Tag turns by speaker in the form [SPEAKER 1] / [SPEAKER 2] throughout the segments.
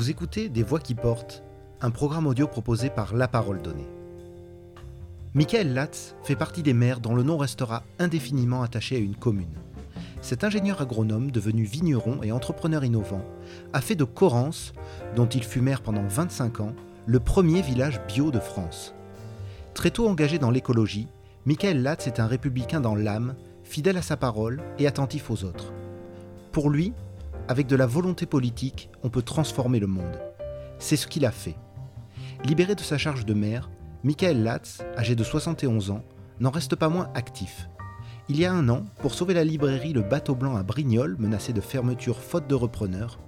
[SPEAKER 1] Vous écoutez Des Voix qui portent, un programme audio proposé par La Parole Donnée. Michael Latz fait partie des maires dont le nom restera indéfiniment attaché à une commune. Cet ingénieur agronome, devenu vigneron et entrepreneur innovant, a fait de Corrence, dont il fut maire pendant 25 ans, le premier village bio de France. Très tôt engagé dans l'écologie, Michael Latz est un républicain dans l'âme, fidèle à sa parole et attentif aux autres. Pour lui, avec de la volonté politique, on peut transformer le monde. C'est ce qu'il a fait. Libéré de sa charge de maire, Michael Latz, âgé de 71 ans, n'en reste pas moins actif. Il y a un an, pour sauver la librairie Le Bateau Blanc à Brignoles, menacée de fermeture faute de repreneurs,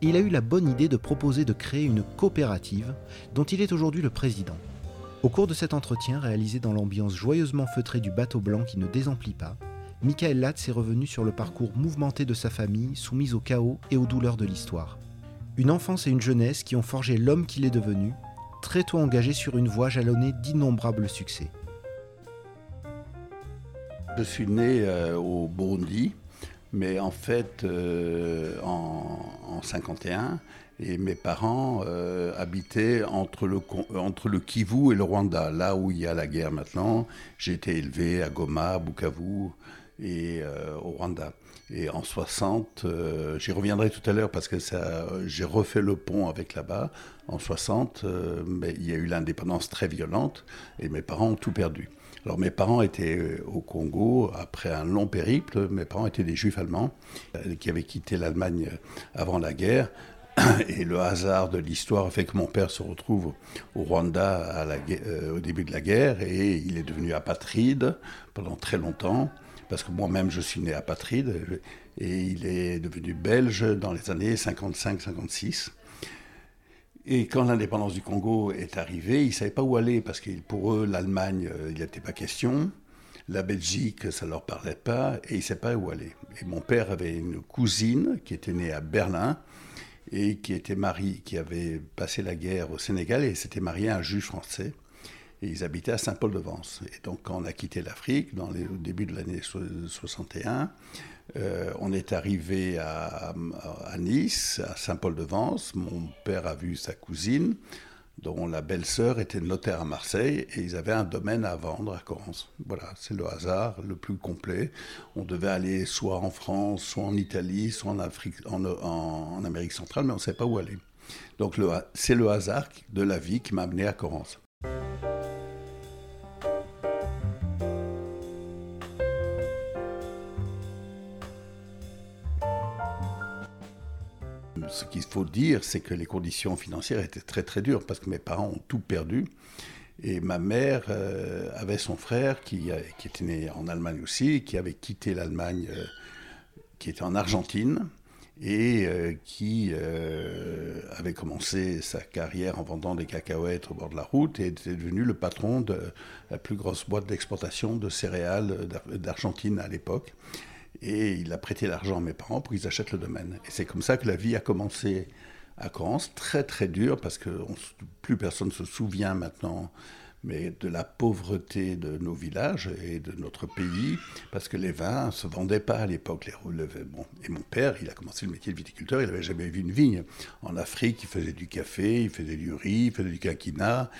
[SPEAKER 1] il a eu la bonne idée de proposer de créer une coopérative dont il est aujourd'hui le président. Au cours de cet entretien réalisé dans l'ambiance joyeusement feutrée du bateau blanc qui ne désemplit pas, Michael Latz est revenu sur le parcours mouvementé de sa famille, soumise au chaos et aux douleurs de l'histoire. Une enfance et une jeunesse qui ont forgé l'homme qu'il est devenu, très tôt engagé sur une voie jalonnée d'innombrables succès.
[SPEAKER 2] Je suis né euh, au Burundi, mais en fait euh, en, en 51, et mes parents euh, habitaient entre le, entre le Kivu et le Rwanda, là où il y a la guerre maintenant. J'ai été élevé à Goma, Bukavu et euh, au Rwanda. Et en 60, euh, j'y reviendrai tout à l'heure parce que ça, j'ai refait le pont avec là-bas. En 60, mais il y a eu l'indépendance très violente et mes parents ont tout perdu. Alors mes parents étaient au Congo après un long périple. Mes parents étaient des juifs allemands qui avaient quitté l'Allemagne avant la guerre. Et le hasard de l'histoire fait que mon père se retrouve au Rwanda euh, au début de la guerre et il est devenu apatride pendant très longtemps, parce que moi-même je suis né apatride, et il est devenu belge dans les années 55-56. Et quand l'indépendance du Congo est arrivée, ils ne savaient pas où aller, parce que pour eux, l'Allemagne, euh, il n'était pas question. La Belgique, ça ne leur parlait pas, et ils ne savaient pas où aller. Et mon père avait une cousine qui était née à Berlin, et qui était marié, qui avait passé la guerre au Sénégal et s'était marié à un juge français. Et ils habitaient à Saint-Paul-de-Vence. Et donc, quand on a quitté l'Afrique, dans au début de l'année 61, euh, on est arrivé à, à Nice, à Saint-Paul-de-Vence. Mon père a vu sa cousine dont la belle-sœur était notaire à Marseille et ils avaient un domaine à vendre à Corrence. Voilà, c'est le hasard le plus complet. On devait aller soit en France, soit en Italie, soit en, Afrique, en, en, Amérique centrale, mais on ne savait pas où aller. Donc c'est le hasard de la vie qui m'a amené à Corrence. Ce qu'il faut dire, c'est que les conditions financières étaient très très dures parce que mes parents ont tout perdu. Et ma mère euh, avait son frère qui, était né en Allemagne aussi, qui avait quitté l'Allemagne, euh, qui était en Argentine, et euh, qui avait commencé sa carrière en vendant des cacahuètes au bord de la route et était devenu le patron de la plus grosse boîte d'exportation de céréales d'Argentine à l'époque. Et il a prêté l'argent à mes parents pour qu'ils achètent le domaine. Et c'est comme ça que la vie a commencé à Corrence, très très dur, parce que plus personne ne se souvient maintenant mais de la pauvreté de nos villages et de notre pays, parce que les vins ne se vendaient pas à l'époque. Les, bon. Et mon père, il a commencé le métier de viticulteur, il n'avait jamais vu une vigne. En Afrique, il faisait du café, il faisait du riz, il faisait du quinquina,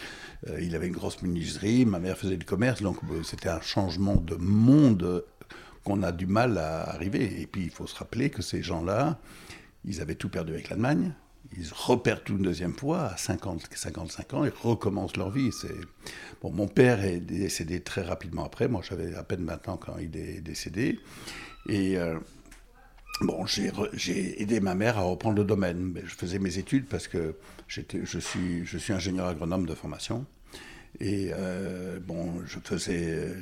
[SPEAKER 2] euh, il avait une grosse menuiserie, ma mère faisait du commerce, donc euh, c'était un changement de monde qu'on a du mal à arriver. Et puis il faut se rappeler que ces gens-là, ils avaient tout perdu avec l'Allemagne. Ils repèrent tout une deuxième fois à 50, 55 ans et recommencent leur vie. C'est... Bon, mon père est décédé très rapidement après. Moi, j'avais à peine 20 ans quand il est décédé. Et euh, bon, j'ai, j'ai aidé ma mère à reprendre le domaine. Je faisais mes études parce que j'étais, je, suis, je suis ingénieur agronome de formation. Et euh, bon, je faisais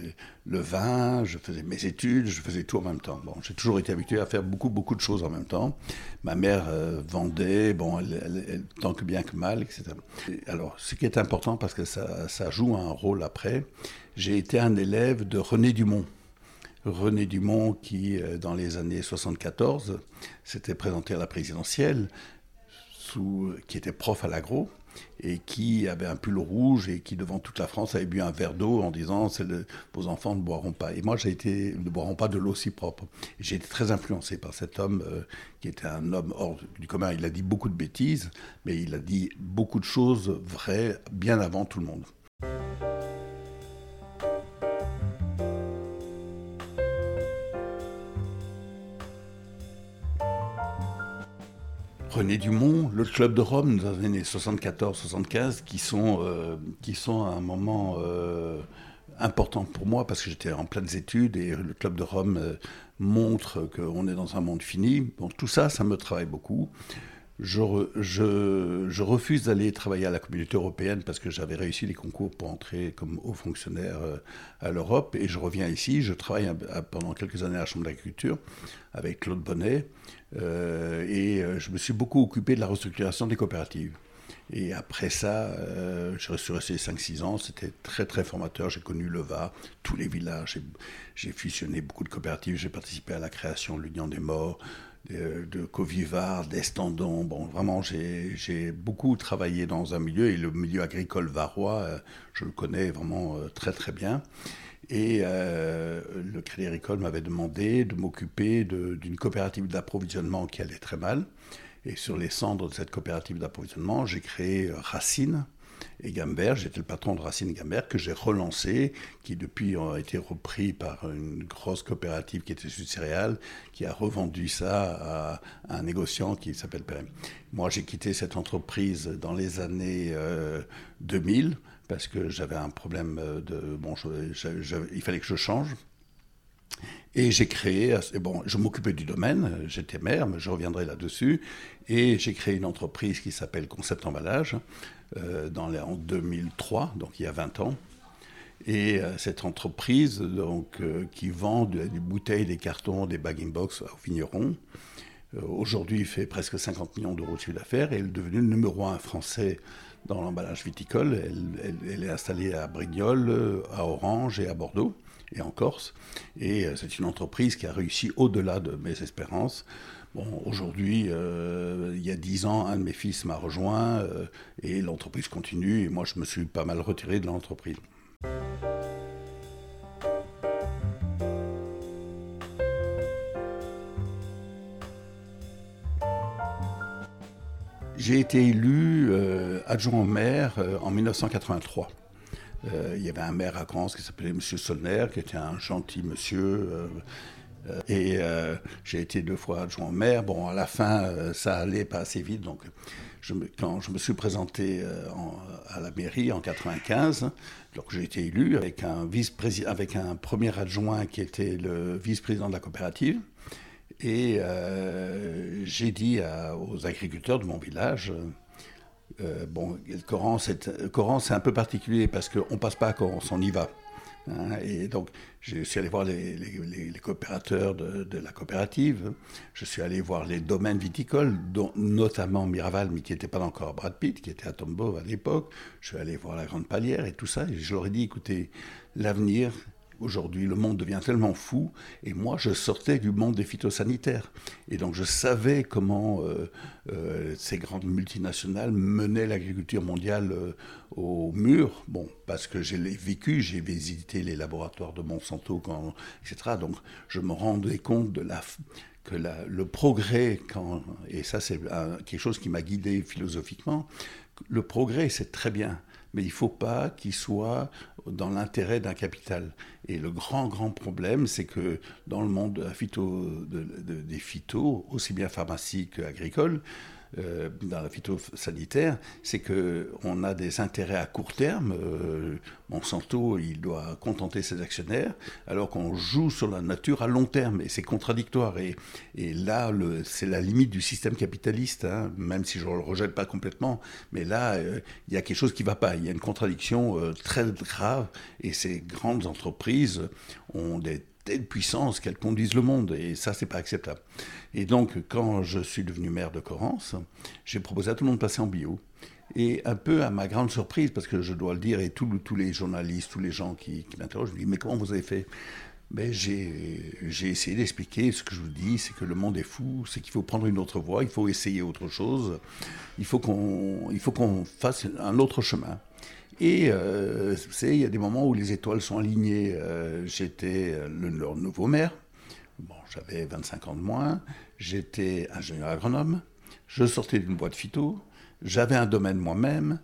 [SPEAKER 2] le vin, je faisais mes études, je faisais tout en même temps. Bon, j'ai toujours été habitué à faire beaucoup, beaucoup de choses en même temps. Ma mère euh, vendait, bon, tant que bien que mal, etc. alors, ce qui est important, parce que ça, ça joue un rôle après, j'ai été un élève de René Dumont. René Dumont, qui, euh, dans les années 74, s'était présenté à la présidentielle, qui était prof à l'agro et qui avait un pull rouge et qui, devant toute la France, avait bu un verre d'eau en disant vos enfants ne boiront pas. Et moi, j'ai été ne boiront pas de l'eau si propre. J'ai été très influencé par cet homme euh, qui était un homme hors du commun. Il a dit beaucoup de bêtises, mais il a dit beaucoup de choses vraies bien avant tout le monde. René Dumont, le Club de Rome dans les années 74-75, qui, sont, euh, qui sont un moment euh, important pour moi parce que j'étais en pleines études et le Club de Rome euh, montre qu'on est dans un monde fini. Tout ça, ça me travaille beaucoup. Je, refuse d'aller travailler à la communauté européenne parce que j'avais réussi les concours pour entrer comme haut fonctionnaire à l'Europe et je reviens ici. Je travaille pendant quelques années à la Chambre d'agriculture avec Claude Bonnet. Euh, et euh, je me suis beaucoup occupé de la restructuration des coopératives. Et après ça, euh, je suis resté 5-6 ans, c'était très très formateur, j'ai connu le Va, tous les villages, j'ai fusionné beaucoup de coopératives, j'ai participé à la création de l'Union des Morts, de, de Covivard, d'Estandon, bon vraiment j'ai beaucoup travaillé dans un milieu, et le milieu agricole varois, je le connais vraiment très très bien. Et euh, le Crédit Agricole m'avait demandé de m'occuper d'une coopérative d'approvisionnement qui allait très mal. Et sur les cendres de cette coopérative d'approvisionnement, j'ai créé euh, Racine et Gambert. J'étais le patron de Racine Gambert que j'ai relancé, qui depuis a été repris par une grosse coopérative qui était Sud Céréales, qui a revendu ça à, un négociant qui s'appelle PM. Moi, j'ai quitté cette entreprise dans les années 2000 euh, parce que j'avais un problème de. Bon, il fallait que je change. Et j'ai créé, bon, je m'occupais du domaine, j'étais maire, mais je reviendrai là-dessus, et j'ai créé une entreprise qui s'appelle Concept Emballage euh, en 2003, donc il y a 20 ans. Et euh, cette entreprise, donc, euh, qui vend des bouteilles, des cartons, des bagging box aux vignerons, aujourd'hui fait presque 50 millions d'euros de chiffre d'affaires et elle est devenue le numéro un français dans l'emballage viticole. Elle, est installée à Brignoles, à Orange et à Bordeaux et en Corse. Et euh, c'est une entreprise qui a réussi au-delà de mes espérances. Bon, aujourd'hui, euh, il y a dix ans, un de mes fils m'a rejoint euh, et l'entreprise continue. Et moi, je me suis pas mal retiré de l'entreprise. J'ai été élu adjoint au maire en 1983. Euh, il y avait un maire à Grance qui s'appelait M. Solner, qui était un gentil monsieur. et j'ai été deux fois adjoint maire. Bon, à la fin, ça allait pas assez vite. Donc, quand je me suis présenté à la mairie en 95, donc j'ai été élu avec un, vice avec un premier adjoint qui était le vice-président de la coopérative. Et euh, j'ai dit aux agriculteurs de mon village, euh, bon, le Coran, c'est un peu particulier parce qu'on ne passe pas à Coran, on y va. Hein. et donc, je suis allé voir les, coopérateurs de, la coopérative, je suis allé voir les domaines viticoles, dont notamment Miraval, mais qui n'était pas encore Brad Pitt, qui était à Tombeau à l'époque. Je suis allé voir la Grande Palière et tout ça, et je leur ai dit, écoutez, l'avenir, Aujourd'hui, le monde devient tellement fou, et moi, je sortais du monde des phytosanitaires. Et donc, je savais comment euh, euh, ces grandes multinationales menaient l'agriculture mondiale euh, au mur. Bon, parce que j'ai vécu, j'ai visité les laboratoires de Monsanto, etc. Donc, je me rendais compte que le progrès, et ça c'est quelque chose qui m'a guidé philosophiquement, le progrès c'est très bien, mais il ne faut pas qu'il soit dans l'intérêt d'un capital. Et le grand, grand problème, c'est que dans le monde phyto, des phytos, aussi bien pharmacie qu'agricole, euh, dans la phytosanitaire, c'est qu'on a des intérêts à court terme. Euh, Monsanto, il doit contenter ses actionnaires, alors qu'on joue sur la nature à long terme, et c'est contradictoire. Et, là, c'est la limite du système capitaliste, hein, même si je ne le rejette pas complètement, mais là, euh, il y a quelque chose qui ne va pas. Il y a une contradiction très grave, et ces grandes entreprises ont des telle puissance qu'elle conduise le monde. Et ça, c'est pas acceptable. Et donc, quand je suis devenu maire de Corrence, j'ai proposé à tout le monde de passer en bio. Et un peu à ma grande surprise, parce que je dois le dire, et tous les journalistes, tous les gens qui, qui m'interrogent, me dis, mais comment vous avez fait? Mais j'ai essayé d'expliquer ce que je vous dis, c'est que le monde est fou, c'est qu'il faut prendre une autre voie, il faut essayer autre chose, il faut qu'on qu'on fasse un autre chemin. Et euh, il y a des moments où les étoiles sont alignées. Euh, j'étais le, nouveau maire, bon, j'avais 25 ans de moins, j'étais ingénieur agronome, je sortais d'une boîte phyto, j'avais un domaine moi-même,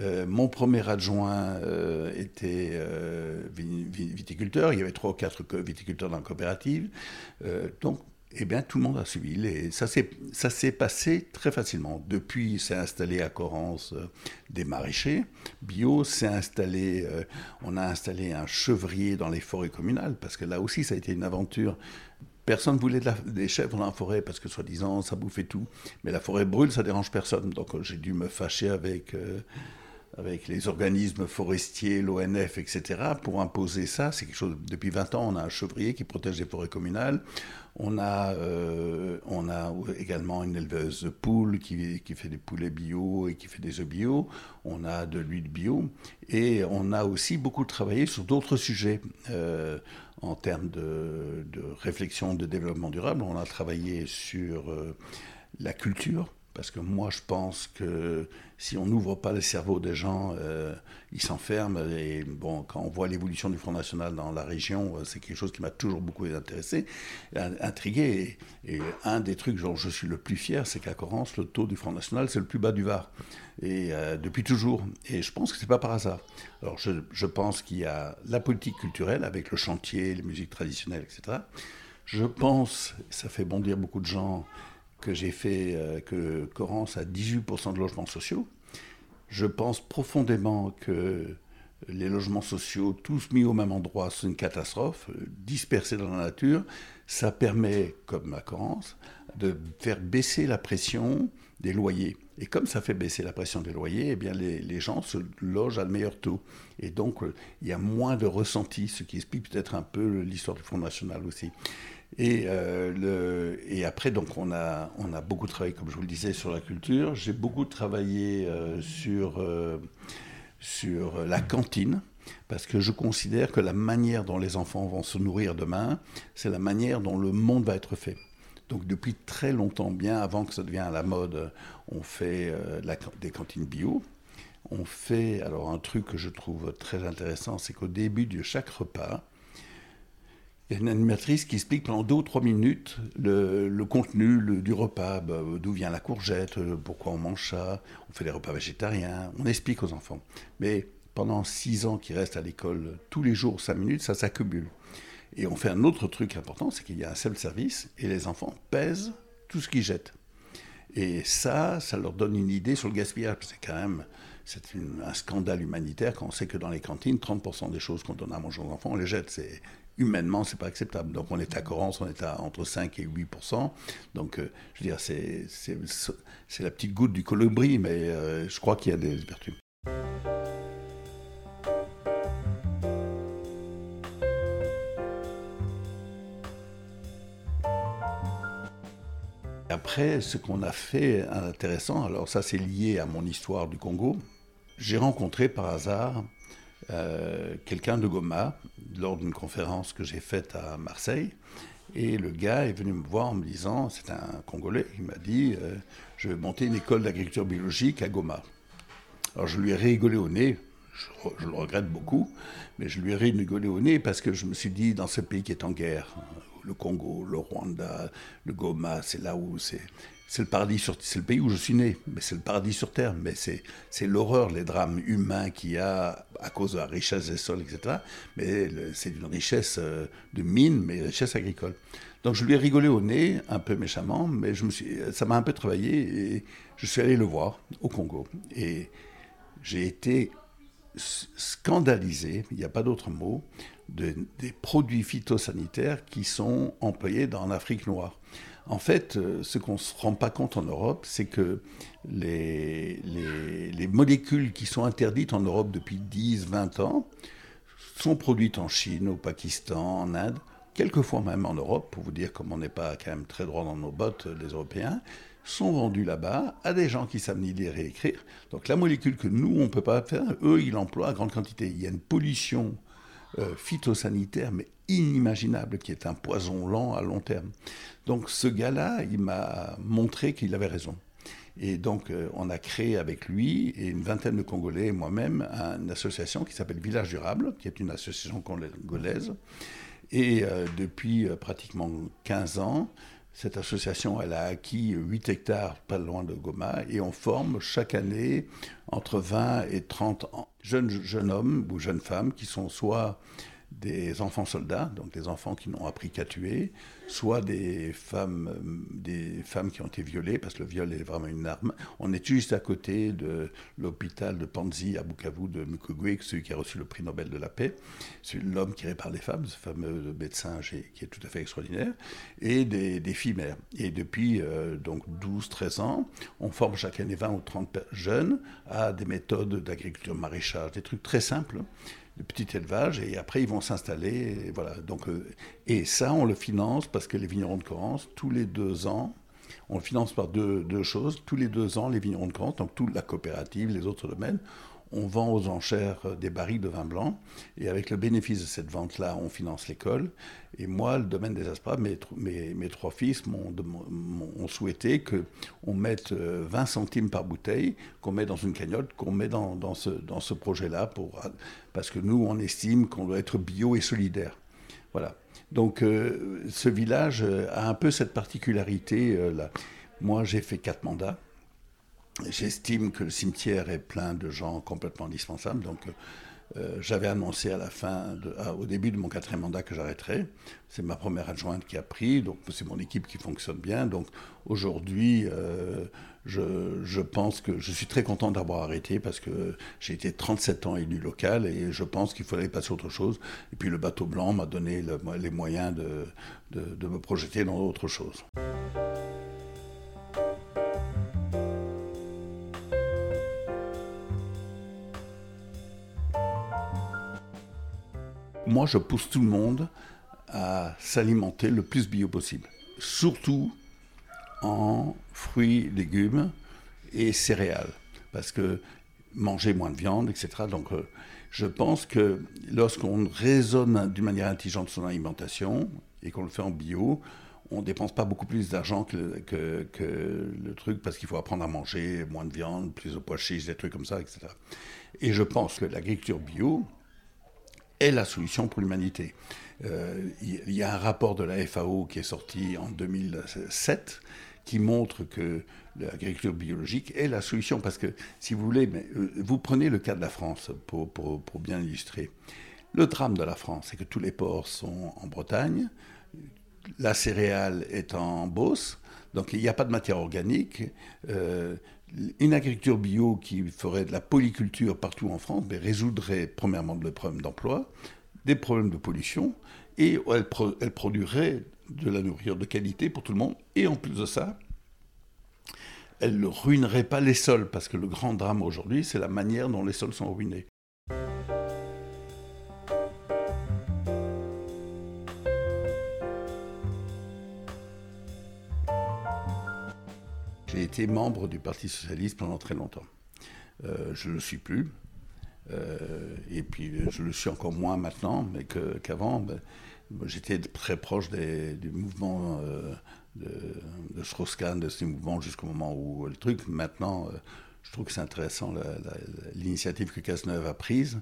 [SPEAKER 2] euh, mon premier adjoint euh, était euh, viticulteur, il y avait trois ou quatre viticulteurs dans la coopérative. donc, eh bien, tout le monde a suivi. Et ça s'est passé très facilement. Depuis, s'est installé à Corrence des maraîchers bio, s'est installé, on a installé un chevrier dans les forêts communales, parce que là aussi, ça a été une aventure Personne ne voulait des chèvres dans la forêt parce que soi-disant ça bouffait tout. Mais la forêt brûle, ça dérange personne. Donc j'ai dû me fâcher avec avec les organismes forestiers, l'ONF, etc., pour imposer ça. C'est quelque chose. Depuis 20 ans, on a un chevrier qui protège les forêts communales. On a, euh, on a également une éleveuse de poules qui, qui, fait des poulets bio et qui fait des œufs bio. On a de l'huile bio. Et on a aussi beaucoup travaillé sur d'autres sujets. Euh, en termes de, réflexion de développement durable, on a travaillé sur euh, la culture, parce que moi, je pense que si on n'ouvre pas le cerveau des gens, euh, ils s'enferment. Et bon, quand on voit l'évolution du Front National dans la région, euh, c'est quelque chose qui m'a toujours beaucoup intéressé, intrigué. Et, un des trucs dont je suis le plus fier, c'est qu'à Corrence, le taux du Front National, c'est le plus bas du Var. Et euh, depuis toujours. Et je pense que c'est pas par hasard. Alors, je, je pense qu'il y a la politique culturelle avec le chantier, les musiques traditionnelles, etc. Je pense, ça fait bondir beaucoup de gens, que j'ai fait, euh, que Corrence a 18% de logements sociaux. Je pense profondément que les logements sociaux, tous mis au même endroit, c'est une catastrophe, dispersés dans la nature. Ça permet, comme à Corrence, de faire baisser la pression des loyers. Et comme ça fait baisser la pression des loyers, eh bien les, les gens se logent à le meilleur taux. Et donc, euh, il y a moins de ressenti, ce qui explique peut-être un peu l'histoire du Fonds national aussi. Et, euh, et après, donc, on a, on a beaucoup travaillé, comme je vous le disais, sur la culture. J'ai beaucoup travaillé euh, sur, euh, sur la cantine, parce que je considère que la manière dont les enfants vont se nourrir demain, c'est la manière dont le monde va être fait. Donc depuis très longtemps, bien avant que ça devienne à la mode, on fait des cantines bio. On fait, alors un truc que je trouve très intéressant, c'est qu'au début de chaque repas, il y a une animatrice qui explique pendant deux ou trois minutes le, contenu du repas, bah, d'où vient la courgette, euh, pourquoi on mange ça, on fait des repas végétariens, on explique aux enfants. Mais pendant six ans qu'ils restent à l'école, tous les jours, cinq minutes, ça s'accumule. Et on fait un autre truc important, c'est qu'il y a un self-service et les enfants pèsent tout ce qu'ils jettent. Et ça, ça leur donne une idée sur le gaspillage. C'est quand même c'est un scandale humanitaire quand on sait que dans les cantines, 30% des choses qu'on donne à manger aux enfants, on les jette. C'est humainement, c'est pas acceptable. Donc on est à Corrence, on est à entre 5 et 8% Donc euh, je veux dire, c'est, c'est, la petite goutte du colibri, mais euh, je crois qu'il y a des vertus. Après, ce qu'on a fait intéressant, alors ça c'est lié à mon histoire du Congo, j'ai rencontré par hasard euh, quelqu'un de Goma lors d'une conférence que j'ai faite à Marseille. Et le gars est venu me voir en me disant, c'est un Congolais, il m'a dit, euh, je vais monter une école d'agriculture biologique à Goma. Alors je lui ai rigolé au nez, je, le regrette beaucoup, mais je lui ai rigolé au nez parce que je me suis dit, dans ce pays qui est en guerre, le Congo, le Rwanda, le Goma, c'est là où c'est c'est le paradis sur c'est le pays où je suis né, mais c'est le paradis sur terre, mais c'est l'horreur, les drames humains qu'il y a à cause de la richesse des sols, etc. Mais c'est une richesse euh, de mine, mais une richesse agricole. Donc je lui ai rigolé au nez, un peu méchamment, mais ça m'a un peu travaillé et je suis allé le voir au Congo. Et j'ai été scandalisé, il n'y a pas d'autre mot, de, des produits phytosanitaires qui sont employés dans l'Afrique noire. En fait, euh, ce qu'on ne se rend pas compte en Europe, c'est que les, les, molécules qui sont interdites en Europe depuis 10, 20 ans sont produites en Chine, au Pakistan, en Inde, quelquefois même en Europe, pour vous dire comme on n'est pas quand même très droit dans nos bottes, les Européens, sont vendus là-bas à des gens qui savent ni lire et écrire. Donc la molécule que nous, on ne peut pas faire, eux, ils l'emploient à grande quantité. Il y a une pollution phytosanitaire, mais inimaginable, qui est un poison lent à long terme. Donc ce gars-là, il m'a montré qu'il avait raison. Et donc, on a créé avec lui et une vingtaine de Congolais et moi-même une association qui s'appelle Village Durable, qui est une association congolaise. Et depuis pratiquement 15 ans, cette association, elle a acquis 8 hectares pas loin de Goma et on forme chaque année entre 20 et 30 jeunes, jeunes hommes ou jeunes femmes qui sont soit des enfants soldats, donc des enfants qui n'ont appris qu'à tuer, soit des femmes, des femmes qui ont été violées, parce que le viol est vraiment une arme. On est juste à côté de l'hôpital de Panzi à Bukavu de Mukwege, celui qui a reçu le prix Nobel de la paix, l'homme qui répare les femmes, ce fameux médecin qui est tout à fait extraordinaire, et des, des filles mères. Et depuis euh, donc 12-13 ans, on forme chaque année 20 ou 30 jeunes à des méthodes d'agriculture maraîchage, des trucs très simples de petit élevage et après ils vont s'installer. Et, voilà. Donc, euh, et ça, on le finance parce que les vignerons de Corrence, tous les deux ans, on le finance par deux, choses. Tous les deux ans, les vignerons de Corrence, donc toute la coopérative, les autres domaines, on vend aux enchères euh, des barils de vin blanc. Et avec le bénéfice de cette vente-là, on finance l'école. Et moi, le domaine des Aspras, mes, mes, trois fils m'ont souhaité qu'on mette 20 euh, centimes par bouteille, qu'on met dans une cagnotte, qu'on met dans, dans ce, dans ce projet-là, parce que nous, on estime qu'on doit être bio et solidaire. Voilà. Donc, euh, ce village a un peu cette particularité. là. Moi, j'ai fait quatre mandats. J'estime que le cimetière est plein de gens complètement indispensables. Donc, euh, j'avais annoncé à la fin, au début de mon quatrième mandat que j'arrêterais. C'est ma première adjointe qui a pris, donc c'est mon équipe qui fonctionne bien. Donc aujourd'hui, euh, je, je, pense que je suis très content d'avoir arrêté parce que j'ai été 37 ans élu local et je pense qu'il fallait passer à autre chose. Et puis le bateau blanc m'a donné les moyens de, de, de me projeter dans autre chose. Moi, je pousse tout le monde à s'alimenter le plus bio possible. Surtout en fruits, légumes et céréales. Parce que manger moins de viande, etc. Donc, euh, je pense que lorsqu'on raisonne d'une manière intelligente son alimentation et qu'on le fait en bio, on ne dépense pas beaucoup plus d'argent que, que, le truc parce qu'il faut apprendre à manger moins de viande, plus de pois chiches, des trucs comme ça, etc. Et je pense que l'agriculture bio, est la solution pour l'humanité. Euh, il y a un rapport de la FAO qui est sorti en 2007 qui montre que l'agriculture biologique est la solution. Parce que, si vous voulez, mais, euh, vous prenez le cas de la France pour, bien illustrer. Le drame de la France, c'est que tous les ports sont en Bretagne, la céréale est en Beauce, donc il n'y a pas de matière organique. Euh, une agriculture bio qui ferait de la polyculture partout en France mais résoudrait premièrement le problème d'emploi, des problèmes de pollution, et elle, elle, produirait de la nourriture de qualité pour tout le monde. Et en plus de ça, elle ne ruinerait pas les sols, parce que le grand drame aujourd'hui, c'est la manière dont les sols sont ruinés. Été membre du Parti socialiste pendant très longtemps. Euh, je ne le suis plus. Euh, et puis je le suis encore moins maintenant, mais qu'avant, ben, j'étais très proche du mouvement euh, de, de Strauss-Kahn, de ces mouvements jusqu'au moment où le truc. Maintenant, je trouve que c'est intéressant l'initiative que Cazeneuve a prise.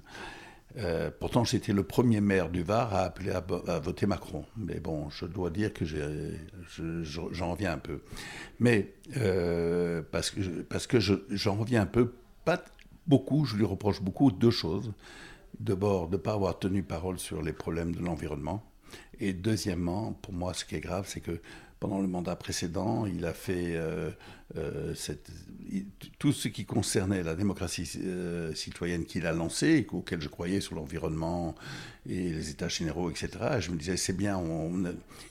[SPEAKER 2] Euh, pourtant, j'étais le premier maire du Var à appeler à, voter Macron. Mais bon, je dois dire que j'en reviens un peu. Mais euh, parce que, parce que j'en reviens un peu, pas beaucoup, je lui reproche beaucoup deux choses. D'abord, de ne pas avoir tenu parole sur les problèmes de l'environnement. Et deuxièmement, pour moi, ce qui est grave, c'est que pendant le mandat précédent, il a fait euh, euh, tout ce qui concernait la démocratie euh, citoyenne qu'il a lancé, auquel je croyais sur l'environnement et les états généraux, etc. je me disais, c'est bien,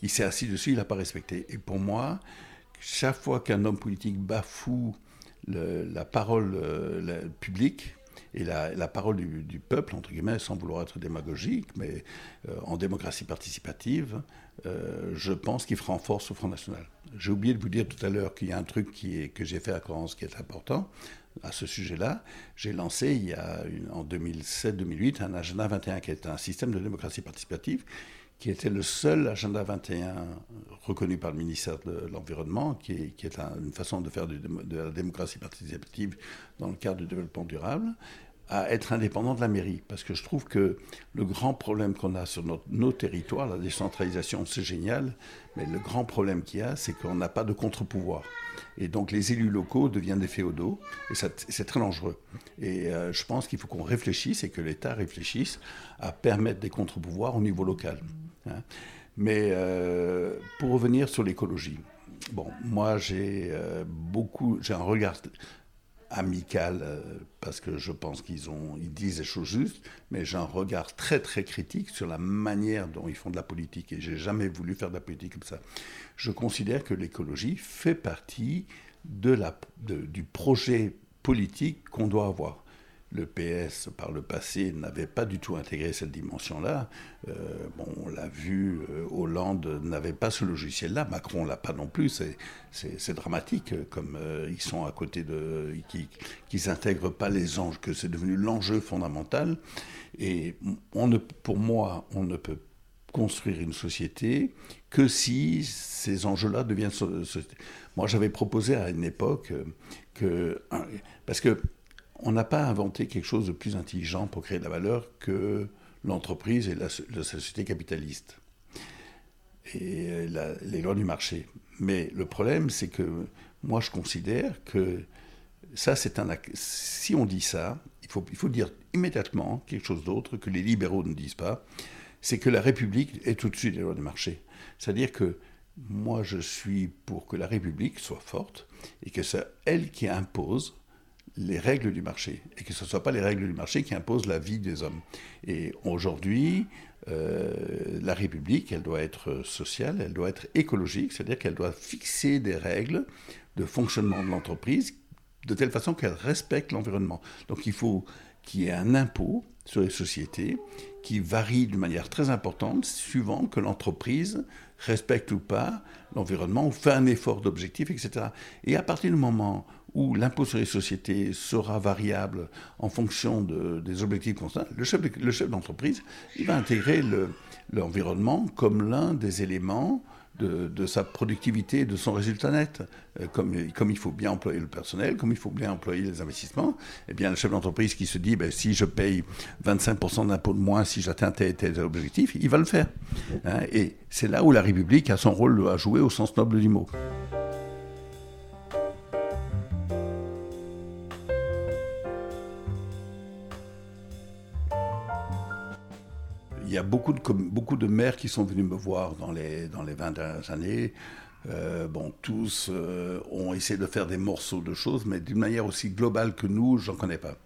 [SPEAKER 2] il s'est assis dessus, il n'a pas respecté. Et pour moi, chaque fois qu'un homme politique bafoue la parole publique, et la, parole du, peuple, entre guillemets, sans vouloir être démagogique, mais euh, en démocratie participative, euh, je pense qu'il fera en force au Front National. J'ai oublié de vous dire tout à l'heure qu'il y a un truc que j'ai fait à Corrence qui est important. à ce sujet-là, j'ai lancé en 2007-2008 un agenda 21 qui est un système de démocratie participative qui était le seul agenda 21 reconnu par le ministère de l'Environnement, qui est, une façon de faire de, la démocratie participative dans le cadre du développement durable, à être indépendant de la mairie. Parce que je trouve que le grand problème qu'on a sur nos territoires, la décentralisation, c'est génial, mais le grand problème qu'il y a, c'est qu'on n'a pas de contre-pouvoir. Et donc les élus locaux deviennent des féodaux, et c'est très dangereux. Et euh, je pense qu'il faut qu'on réfléchisse et que l'État réfléchisse à permettre des contre-pouvoirs au niveau local. Hein. Mais euh, pour revenir sur l'écologie, bon, moi j'ai euh, beaucoup, j'ai un regard amical euh, parce que je pense qu'ils ont, ils disent des choses justes, mais j'ai un regard très très critique sur la manière dont ils font de la politique et j'ai jamais voulu faire de la politique comme ça. Je considère que l'écologie fait partie de la, du projet politique qu'on doit avoir le PS, par le passé, n'avait pas du tout intégré cette dimension-là. Euh, bon, on l'a vu, euh, Hollande n'avait pas ce logiciel-là, Macron l'a pas non plus. C'est dramatique, comme euh, ils sont à côté de. qu'ils n'intègrent pas les anges, que c'est devenu l'enjeu fondamental. Et pour moi, on ne peut construire une société que si ces enjeux-là deviennent. Moi, j'avais proposé à une époque que. Parce que on n'a pas inventé quelque chose de plus intelligent pour créer de la valeur que l'entreprise et la, société capitaliste et les lois du marché. Mais le problème, c'est que moi, je considère que ça, c'est un. Si on dit ça, il faut, dire immédiatement quelque chose d'autre que les libéraux ne disent pas. C'est que la République est au-dessus des lois du marché. C'est-à-dire que moi, je suis pour que la République soit forte et que c'est elle qui impose les règles du marché et que ce ne soient pas les règles du marché qui imposent la vie des hommes. Et aujourd'hui, euh, la République, elle doit être sociale, elle doit être écologique, c'est-à-dire qu'elle doit fixer des règles de fonctionnement de l'entreprise de telle façon qu'elle respecte l'environnement. Donc il faut qu'il y ait un impôt sur les sociétés qui varie d'une manière très importante suivant que l'entreprise respecte ou pas l'environnement ou fait un effort d'objectif, etc. Et à partir du moment l'impôt sur les sociétés sera variable en fonction des objectifs constants, le chef, le chef d'entreprise, il va intégrer l'environnement comme l'un des éléments de, sa productivité et de son résultat net. Euh, comme, il faut bien employer le personnel, comme il faut bien employer les investissements, eh bien, le chef d'entreprise qui se dit, ben, si je paye 25% d'impôts de moins, si j'atteins tel et objectif, il va le faire. Hein. et c'est là où la République a son rôle à jouer au sens noble du mot. Beaucoup de, beaucoup de maires qui sont venus me voir dans les, dans les 20 dernières années. Euh, bon, tous euh, ont essayé de faire des morceaux de choses, mais d'une manière aussi globale que nous, j'en connais pas.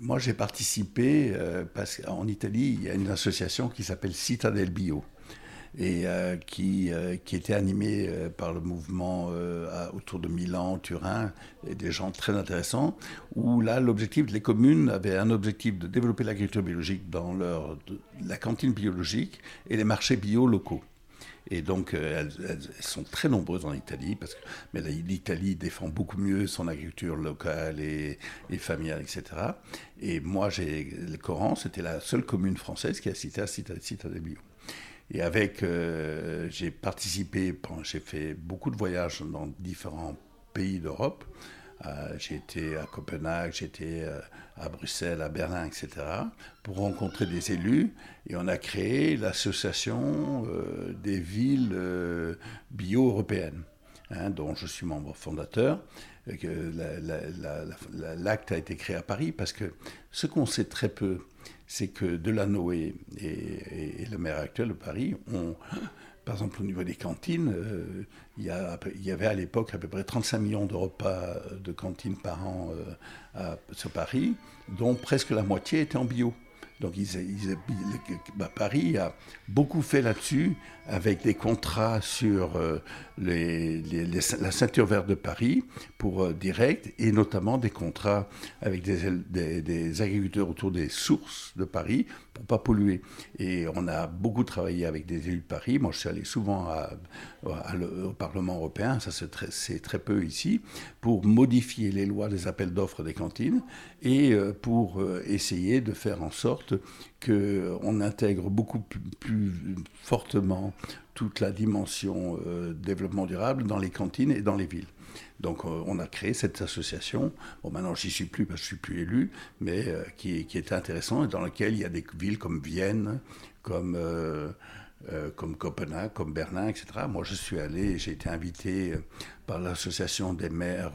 [SPEAKER 2] Moi, j'ai participé, euh, parce qu'en Italie, il y a une association qui s'appelle Citadel Bio et euh, qui, euh, qui était animé euh, par le mouvement autour de Milan, Turin, et des gens très intéressants, où là, l'objectif, les communes avaient un objectif de développer l'agriculture biologique dans leur, la cantine biologique et les marchés bio locaux. Et donc, elles, sont très nombreuses en Italie, parce que, mais l'Italie défend beaucoup mieux son agriculture locale et, familiale, etc. Et moi, j'ai, le Coran, c'était la seule commune française qui a cité à Citadel Bio. Et avec, euh, j'ai participé, j'ai fait beaucoup de voyages dans différents pays d'Europe. Euh, j'ai été à Copenhague, j'étais euh, à Bruxelles, à Berlin, etc., pour rencontrer des élus. Et on a créé l'association des villes bio-européennes, hein, dont je suis membre fondateur. L'acte a été créé à Paris parce que ce qu'on sait très peu, c'est que Delanoë et, le maire actuel de Paris ont, par exemple au niveau des cantines, euh, il, y avait à l'époque à peu près 35 millions de repas de cantines par an euh, sur Paris, dont presque la moitié était en bio. Donc bah, Paris a beaucoup fait là-dessus avec des contrats sur euh, la ceinture verte de Paris pour euh, direct et notamment des contrats avec des, agriculteurs autour des sources de Paris pour pas polluer. Et on a beaucoup travaillé avec des élus de Paris. Moi, je suis allé souvent au Parlement européen, ça c'est très, peu ici, pour modifier les lois des appels d'offres des cantines et euh, pour essayer de faire en sorte qu'on intègre beaucoup plus, fortement toute la dimension euh, développement durable dans les cantines et dans les villes. Donc euh, on a créé cette association. Bon, maintenant j'y suis plus parce que je suis plus élu, mais euh, qui, était intéressant et dans laquelle il y a des villes comme Vienne, comme comme Copenhague, comme Berlin, etc. Moi, je suis allé, j'ai été invité par l'association des maires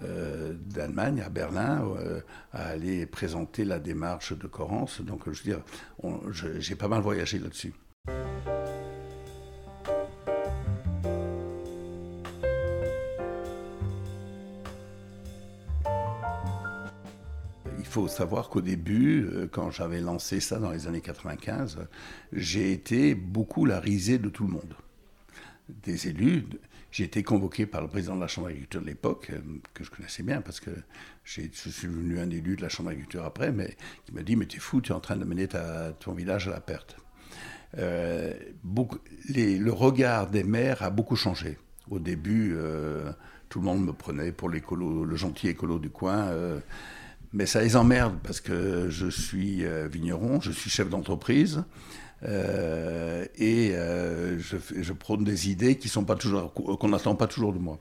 [SPEAKER 2] d'Allemagne à Berlin à aller présenter la démarche de Corrence. Donc, je veux dire, j'ai pas mal voyagé là-dessus. Faut savoir qu'au début, euh, quand j'avais lancé ça dans les années 95, j'ai été beaucoup la risée de tout le monde. Des élus, j'ai été convoqué par le président de la Chambre d'agriculture de l'époque, euh, que je connaissais bien parce que je suis devenu un élu de la Chambre d'agriculture après, mais qui m'a dit Mais t'es fou, tu es en train de mener ton village à la perte. Euh, le regard des maires a beaucoup changé. Au début, tout le monde me prenait pour le gentil écolo du coin. Mais ça les emmerde parce que je suis euh, vigneron, je suis chef d'entreprise. Euh, et euh, je, prône des idées qui sont pas toujours qu'on n'attend pas toujours de moi.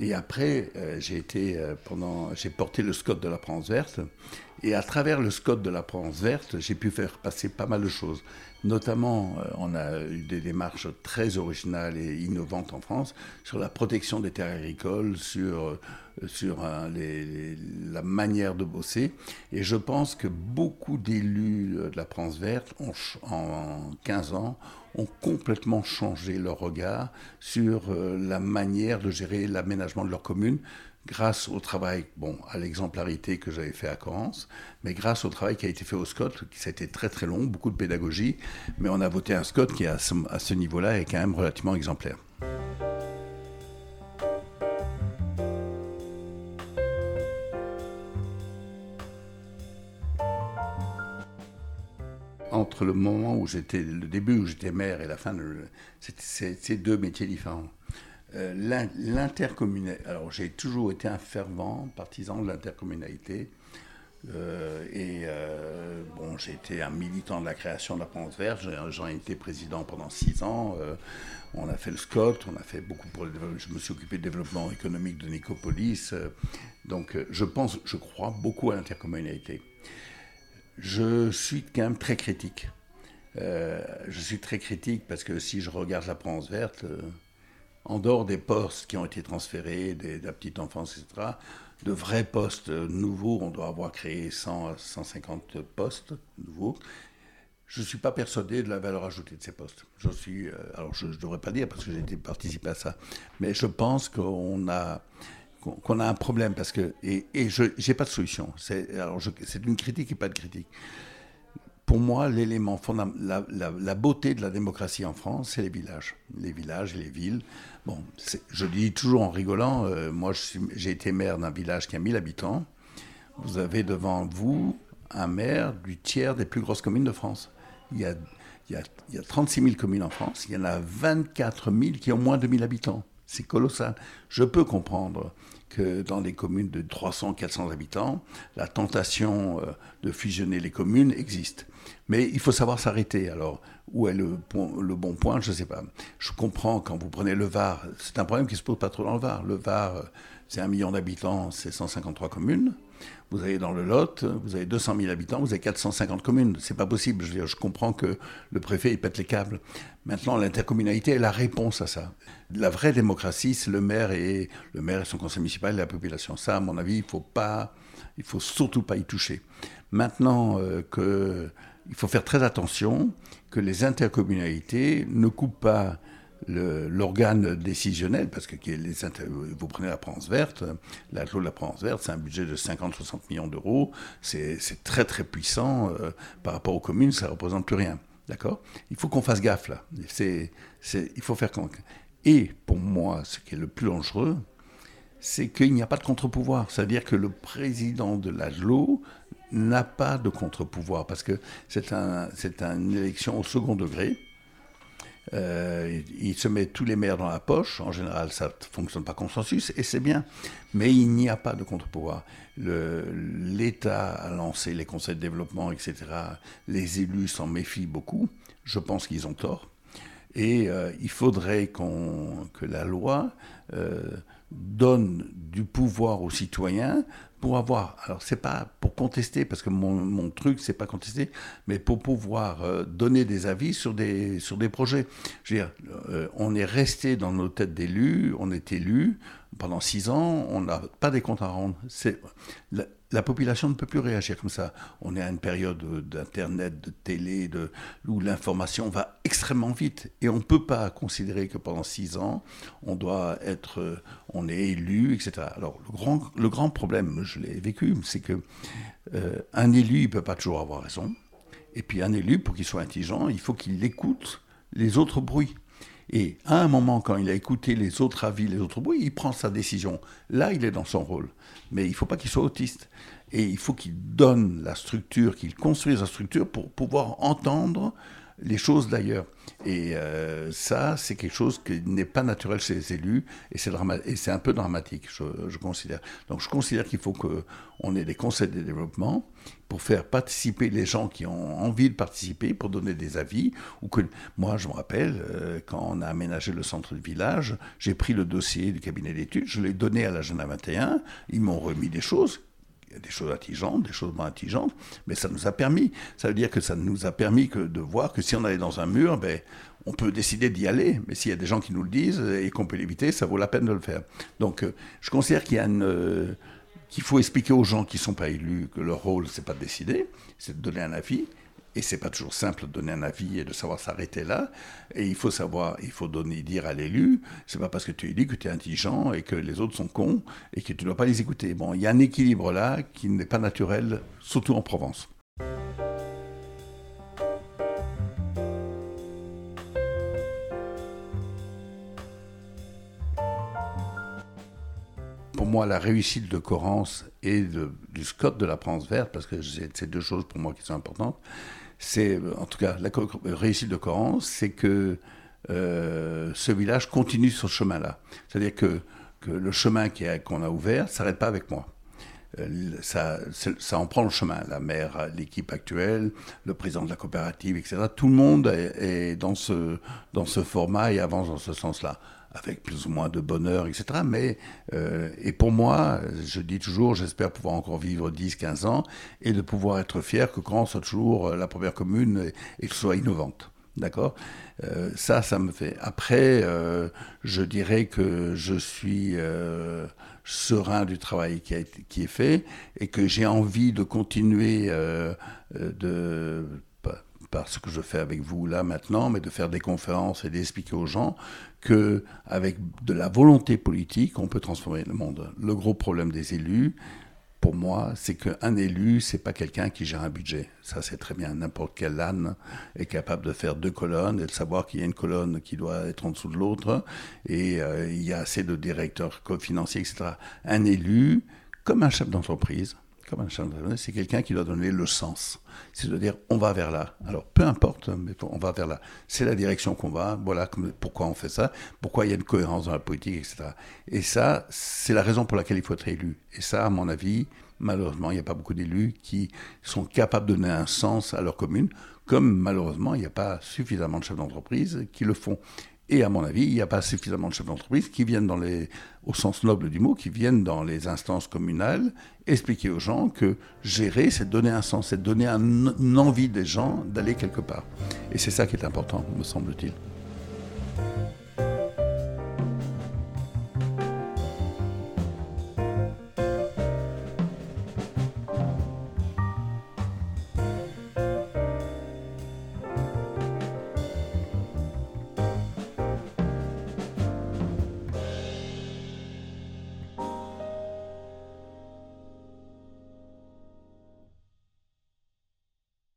[SPEAKER 2] Et après, j'ai été pendant, j'ai porté le SCOT de la France verte, et à travers le SCOT de la France verte, j'ai pu faire passer pas mal de choses. Notamment, on a eu des démarches très originales et innovantes en France sur la protection des terres agricoles, sur sur la manière de bosser. Et je pense que beaucoup d'élus de la France verte, en 15 ans, ont complètement changé leur regard sur euh, la manière de gérer l'aménagement de leur commune grâce au travail, bon, à l'exemplarité que j'avais fait à Corrence, mais grâce au travail qui a été fait au SCOT, qui ça a été très très long, beaucoup de pédagogie, mais on a voté un SCOT qui à ce niveau-là est quand même relativement exemplaire. Le moment où j'étais, le début où j'étais maire et la fin, c'est deux métiers différents. Euh, l'intercommunalité, alors j'ai toujours été un fervent partisan de l'intercommunalité. Euh, et euh, bon, j'ai été un militant de la création de la France Verte. J'en ai été président pendant six ans. on a fait le SCOT, on a fait beaucoup pour le Je me suis occupé du développement économique de Nicopolis. donc, je pense, je crois beaucoup à l'intercommunalité je suis quand même très critique. Euh, je suis très critique parce que si je regarde la France verte, euh, en dehors des postes qui ont été transférés, de la petite enfance, etc., de vrais postes nouveaux, on doit avoir créé 100 150 postes nouveaux. Je ne suis pas persuadé de la valeur ajoutée de ces postes. Je suis, euh, alors je ne devrais pas dire parce que j'ai participé à ça, mais je pense qu'on a, qu'on a un problème parce que et, et je n'ai pas de solution. C'est alors c'est une critique et pas de critique. Pour moi, l'élément fondamental, la, beauté de la démocratie en France, c'est les villages, les villages et les villes. Bon, je dis toujours en rigolant. Euh, moi, j'ai été maire d'un village qui a 1000 habitants. Vous avez devant vous un maire du tiers des plus grosses communes de France. Il y a, il y a, il y a 36 000 communes en France. Il y en a 24 000 qui ont moins de 1000 habitants. C'est colossal. Je peux comprendre que dans des communes de 300, 400 habitants, la tentation euh, de fusionner les communes existe. Mais il faut savoir s'arrêter. Alors, où est le, le bon point? Je ne sais pas. Je comprends quand vous prenez le Var, c'est un problème qui se pose pas trop dans le Var. Le Var, euh, c'est un million d'habitants, c'est 153 communes. Vous allez dans le Lot, vous avez 200 000 habitants, vous avez 450 communes. C'est pas possible. Je, je comprends que le préfet il pète les câbles. Maintenant, l'intercommunalité est la réponse à ça. La vraie démocratie, c'est le maire et le maire et son conseil municipal et la population. Ça, à mon avis, il faut pas, il faut surtout pas y toucher. Maintenant euh, que il faut faire très attention que les intercommunalités ne coupent pas l'organe décisionnel, parce que vous prenez la France verte, la de la France verte, c'est un budget de 50-60 millions d'euros, c'est très très puissant euh, par rapport aux communes, ça ne représente plus rien. D'accord? Il faut qu'on fasse gaffe là. C'est, il faut faire Et pour moi, ce qui est le plus dangereux, c'est qu'il n'y a pas de contre-pouvoir. C'est-à-dire que le président de l'AGLO n'a pas de contre-pouvoir parce que c'est un, une élection au second degré. Euh, il se met tous les maires dans la poche. En général, ça ne fonctionne pas consensus et c'est bien. Mais il n'y a pas de contre-pouvoir. L'État a lancé les conseils de développement, etc. Les élus s'en méfient beaucoup. Je pense qu'ils ont tort. Et euh, il faudrait que la loi euh, donne du pouvoir aux citoyens pour avoir, alors c'est pas pour contester, parce que mon, truc c'est pas contester, mais pour pouvoir euh, donner des avis sur des, sur des projets. Je veux dire, euh, on est resté dans nos têtes d'élus, on est élu pendant six ans, on n'a pas des comptes à rendre. La population ne peut plus réagir comme ça. On est à une période d'Internet, de télé, où l'information va extrêmement vite. Et on ne peut pas considérer que pendant six ans, on doit être, on est élu, etc. Alors, le grand, le grand problème, je l'ai vécu, c'est que euh, un élu, il ne peut pas toujours avoir raison. Et puis, un élu, pour qu'il soit intelligent, il faut qu'il écoute les autres bruits. Et à un moment, quand il a écouté les autres avis, les autres bruits, il prend sa décision. Là, il est dans son rôle. Mais il ne faut pas qu'il soit autiste. Et il faut qu'il donne la structure, qu'il construise la structure pour pouvoir entendre les choses d'ailleurs. Et euh, ça, c'est quelque chose qui n'est pas naturel chez les élus, et c'est, et c'est un peu dramatique, je, considère. Donc je considère qu'il faut qu'on ait des conseils de développement pour faire participer les gens qui ont envie de participer, pour donner des avis. Ou que, moi, je me rappelle, euh, quand on a aménagé le centre de village, j'ai pris le dossier du cabinet d'études, je l'ai donné à l'agenda 21, ils m'ont remis des choses des choses intelligentes, des choses moins intelligentes, mais ça nous a permis. Ça veut dire que ça nous a permis que de voir que si on allait dans un mur, ben, on peut décider d'y aller, mais s'il y a des gens qui nous le disent et qu'on peut l'éviter, ça vaut la peine de le faire. Donc, euh, je considère qu'il y a une, euh, qu'il faut expliquer aux gens qui ne sont pas élus que leur rôle, c'est pas de décider, c'est de donner un avis, et c'est pas toujours simple de donner un avis et de savoir s'arrêter là. Et il faut savoir, il faut donner, dire à l'élu, c'est pas parce que tu es élu que tu es intelligent et que les autres sont cons et que tu ne dois pas les écouter. Bon, il y a un équilibre là qui n'est pas naturel, surtout en Provence. Moi, la réussite de Corrence et du Scott de la France verte, parce que c'est deux choses pour moi qui sont importantes, c'est, en tout cas, la réussite de Coran, c'est que euh, ce village continue sur ce chemin-là. C'est-à-dire que, que, le chemin qu'on a, ouvert ne s'arrête pas avec moi. Euh, ça, ça, en prend le chemin. La maire, l'équipe actuelle, le président de la coopérative, etc. Tout le monde est, est dans, ce, dans ce format et avance dans ce sens-là avec plus ou moins de bonheur, etc. Mais, euh, et pour moi, je dis toujours, j'espère pouvoir encore vivre 10, 15 ans et de pouvoir être fier que Caen soit toujours la première commune et, que ce soit innovante. D'accord? Euh, Ça, ça me fait. Après, euh, je dirais que je suis serein du travail qui, a qui, est fait et que j'ai envie de continuer de par ce que je fais avec vous là maintenant, mais de faire des conférences et d'expliquer aux gens que avec de la volonté politique, on peut transformer le monde. Le gros problème des élus, pour moi, c'est qu'un élu, c'est pas quelqu'un qui gère un budget. Ça, c'est très bien. N'importe quel âne est capable de faire deux colonnes et de savoir qu'il y a une colonne qui doit être en dessous de l'autre. Et euh, il y a assez de directeurs financiers, etc. Un élu, comme un chef d'entreprise, comme un c'est quelqu'un qui doit donner le sens. C'est de dire, on va vers là. Alors, peu importe, mais on va vers là. C'est la direction qu'on va. Voilà pourquoi on fait ça. Pourquoi il y a une cohérence dans la politique, etc. Et ça, c'est la raison pour laquelle il faut être élu. Et ça, à mon avis, malheureusement, il n'y a pas beaucoup d'élus qui sont capables de donner un sens à leur commune, comme malheureusement, il n'y a pas suffisamment de chefs d'entreprise qui le font. Et à mon avis, il n'y a pas suffisamment de chefs d'entreprise qui viennent dans les, au sens noble du mot, qui viennent dans les instances communales expliquer aux gens que gérer, c'est donner un sens, c'est donner une envie des gens d'aller quelque part. Et c'est ça qui est important, me semble-t-il.